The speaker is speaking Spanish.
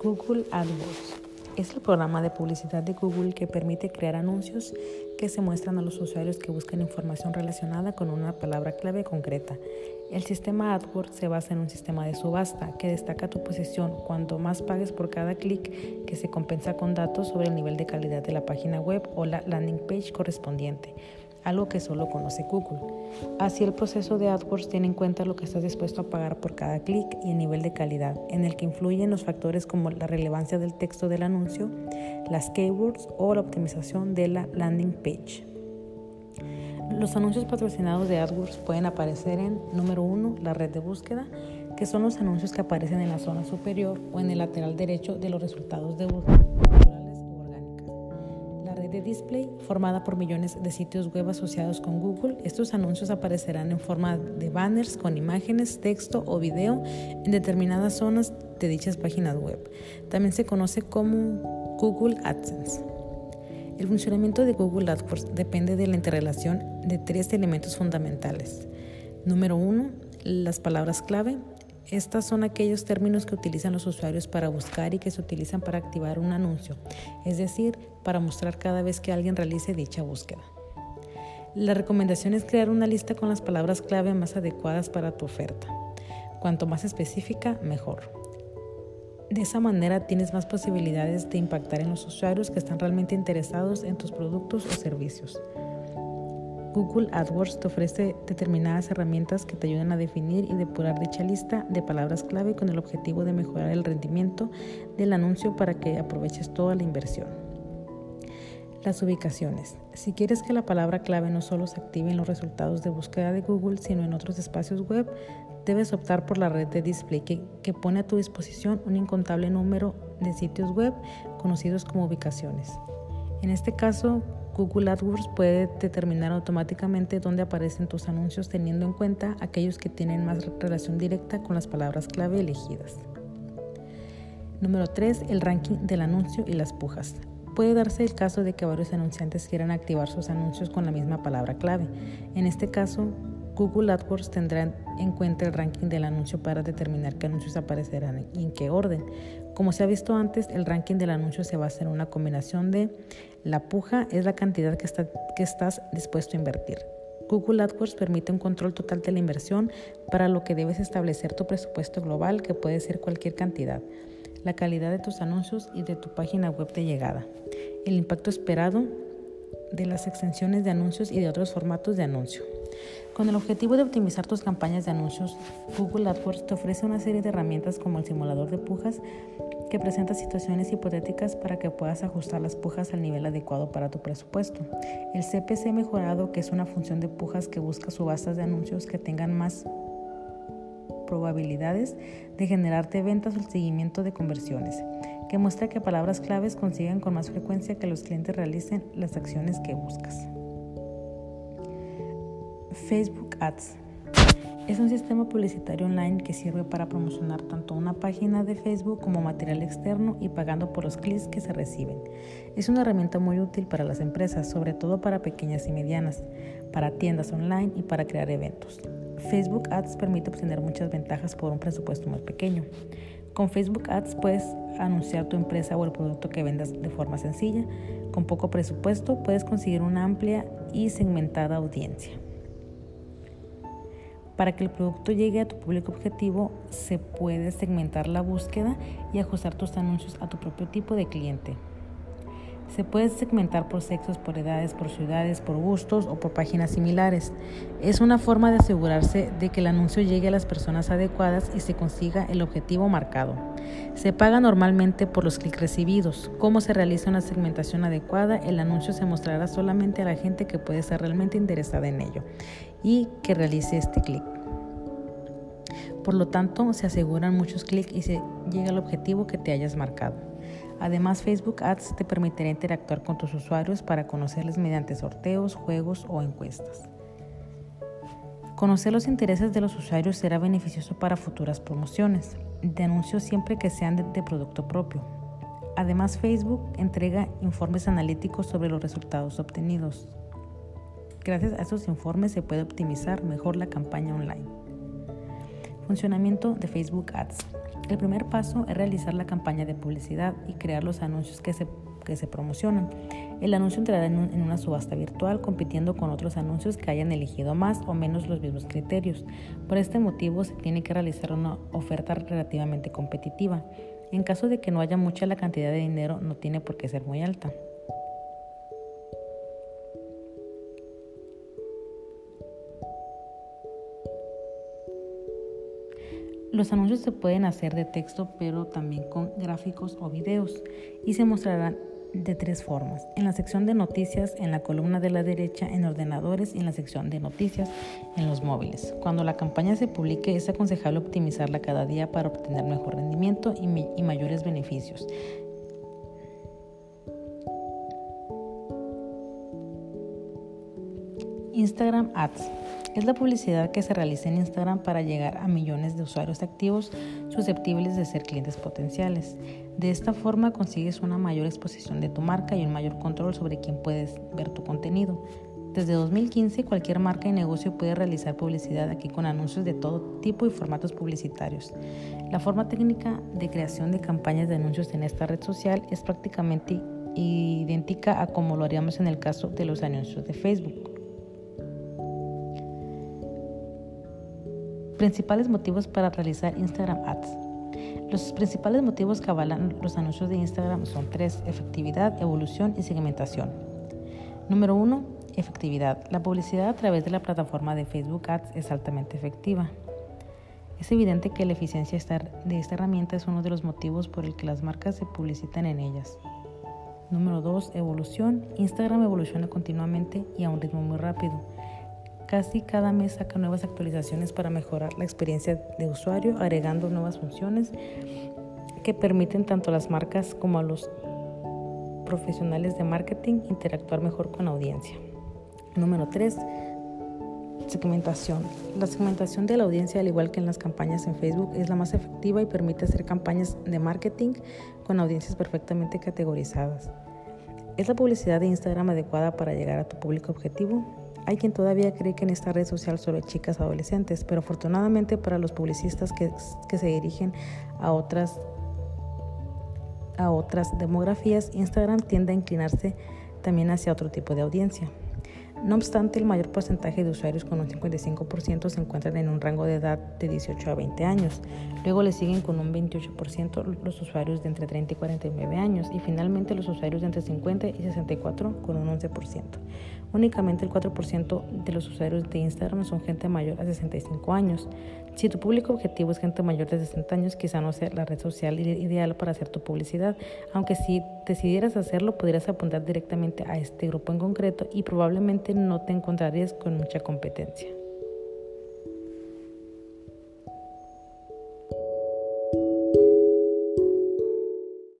Google AdWords es el programa de publicidad de Google que permite crear anuncios que se muestran a los usuarios que buscan información relacionada con una palabra clave concreta. El sistema AdWords se basa en un sistema de subasta que destaca tu posición cuanto más pagues por cada clic que se compensa con datos sobre el nivel de calidad de la página web o la landing page correspondiente algo que solo conoce Google. Así el proceso de AdWords tiene en cuenta lo que estás dispuesto a pagar por cada clic y el nivel de calidad, en el que influyen los factores como la relevancia del texto del anuncio, las keywords o la optimización de la landing page. Los anuncios patrocinados de AdWords pueden aparecer en, número uno, la red de búsqueda, que son los anuncios que aparecen en la zona superior o en el lateral derecho de los resultados de búsqueda display formada por millones de sitios web asociados con Google. Estos anuncios aparecerán en forma de banners con imágenes, texto o video en determinadas zonas de dichas páginas web. También se conoce como Google AdSense. El funcionamiento de Google AdWords depende de la interrelación de tres elementos fundamentales. Número uno, las palabras clave. Estas son aquellos términos que utilizan los usuarios para buscar y que se utilizan para activar un anuncio, es decir, para mostrar cada vez que alguien realice dicha búsqueda. La recomendación es crear una lista con las palabras clave más adecuadas para tu oferta. Cuanto más específica, mejor. De esa manera tienes más posibilidades de impactar en los usuarios que están realmente interesados en tus productos o servicios. Google AdWords te ofrece determinadas herramientas que te ayudan a definir y depurar dicha lista de palabras clave con el objetivo de mejorar el rendimiento del anuncio para que aproveches toda la inversión. Las ubicaciones. Si quieres que la palabra clave no solo se active en los resultados de búsqueda de Google, sino en otros espacios web, debes optar por la red de display que, que pone a tu disposición un incontable número de sitios web conocidos como ubicaciones. En este caso, Google AdWords puede determinar automáticamente dónde aparecen tus anuncios teniendo en cuenta aquellos que tienen más relación directa con las palabras clave elegidas. Número 3. El ranking del anuncio y las pujas. Puede darse el caso de que varios anunciantes quieran activar sus anuncios con la misma palabra clave. En este caso, Google AdWords tendrá en cuenta el ranking del anuncio para determinar qué anuncios aparecerán y en qué orden. Como se ha visto antes, el ranking del anuncio se basa en una combinación de la puja es la cantidad que, que estás dispuesto a invertir. Google AdWords permite un control total de la inversión para lo que debes establecer tu presupuesto global, que puede ser cualquier cantidad, la calidad de tus anuncios y de tu página web de llegada, el impacto esperado de las extensiones de anuncios y de otros formatos de anuncio. Con el objetivo de optimizar tus campañas de anuncios, Google AdWords te ofrece una serie de herramientas como el simulador de pujas que presenta situaciones hipotéticas para que puedas ajustar las pujas al nivel adecuado para tu presupuesto. El CPC mejorado, que es una función de pujas que busca subastas de anuncios que tengan más probabilidades de generarte ventas o el seguimiento de conversiones, que muestra que palabras claves consiguen con más frecuencia que los clientes realicen las acciones que buscas. Facebook Ads. Es un sistema publicitario online que sirve para promocionar tanto una página de Facebook como material externo y pagando por los clics que se reciben. Es una herramienta muy útil para las empresas, sobre todo para pequeñas y medianas, para tiendas online y para crear eventos. Facebook Ads permite obtener muchas ventajas por un presupuesto más pequeño. Con Facebook Ads puedes anunciar tu empresa o el producto que vendas de forma sencilla. Con poco presupuesto puedes conseguir una amplia y segmentada audiencia. Para que el producto llegue a tu público objetivo, se puede segmentar la búsqueda y ajustar tus anuncios a tu propio tipo de cliente. Se puede segmentar por sexos, por edades, por ciudades, por gustos o por páginas similares. Es una forma de asegurarse de que el anuncio llegue a las personas adecuadas y se consiga el objetivo marcado. Se paga normalmente por los clics recibidos. Cómo se realiza una segmentación adecuada, el anuncio se mostrará solamente a la gente que puede estar realmente interesada en ello y que realice este clic. Por lo tanto, se aseguran muchos clics y se llega al objetivo que te hayas marcado. Además, Facebook Ads te permitirá interactuar con tus usuarios para conocerles mediante sorteos, juegos o encuestas. Conocer los intereses de los usuarios será beneficioso para futuras promociones de anuncios siempre que sean de, de producto propio. Además, Facebook entrega informes analíticos sobre los resultados obtenidos, Gracias a estos informes se puede optimizar mejor la campaña online. Funcionamiento de Facebook Ads. El primer paso es realizar la campaña de publicidad y crear los anuncios que se, que se promocionan. El anuncio entrará en, en, una subasta virtual compitiendo con otros anuncios que hayan elegido más o menos los mismos criterios. Por este motivo se tiene que realizar una oferta relativamente competitiva. En caso de que no haya mucha, la cantidad de dinero no tiene por qué ser muy alta. Los anuncios se pueden hacer de texto, pero también con gráficos o videos y se mostrarán de tres formas. En la sección de noticias, en la columna de la derecha, en ordenadores y en la sección de noticias en los móviles. Cuando la campaña se publique es aconsejable optimizarla cada día para obtener mejor rendimiento y, y mayores beneficios. Instagram Ads. Es la publicidad que se realiza en Instagram para llegar a millones de usuarios activos susceptibles de ser clientes potenciales. De esta forma consigues una mayor exposición de tu marca y un mayor control sobre quién puedes ver tu contenido. Desde 2015 cualquier marca y negocio puede realizar publicidad aquí con anuncios de todo tipo y formatos publicitarios. La forma técnica de creación de campañas de anuncios en esta red social es prácticamente idéntica a como lo haríamos en el caso de los anuncios de Facebook. Principales motivos para realizar Instagram Ads. Los principales motivos que avalan los anuncios de Instagram son tres, efectividad, evolución y segmentación. Número uno, efectividad. La publicidad a través de la plataforma de Facebook Ads es altamente efectiva. Es evidente que la eficiencia de esta herramienta es uno de los motivos por el que las marcas se publicitan en ellas. Número 2. Evolución. Instagram evoluciona continuamente y a un ritmo muy rápido. Casi cada mes saca nuevas actualizaciones para mejorar la experiencia de usuario, agregando nuevas funciones que permiten tanto a las marcas como a los profesionales de marketing interactuar mejor con la audiencia. Número 3. Segmentación. La segmentación de la audiencia, al igual que en las campañas en Facebook, es la más efectiva y permite hacer campañas de marketing con audiencias perfectamente categorizadas. ¿Es la publicidad de Instagram adecuada para llegar a tu público objetivo? Hay quien todavía cree que en esta red social solo hay chicas adolescentes, pero afortunadamente para los publicistas que, que se dirigen a otras, a otras demografías, Instagram tiende a inclinarse también hacia otro tipo de audiencia. No obstante, el mayor porcentaje de usuarios con un 55% se encuentran en un rango de edad de 18 a 20 años. Luego le siguen con un 28% los usuarios de entre 30 y 49 años y finalmente los usuarios de entre 50 y 64 con un 11%. Únicamente el 4% de los usuarios de Instagram son gente mayor a 65 años. Si tu público objetivo es gente mayor de 60 años, quizá no sea la red social ideal para hacer tu publicidad, aunque si decidieras hacerlo, podrías apuntar directamente a este grupo en concreto y probablemente no te encontrarías con mucha competencia.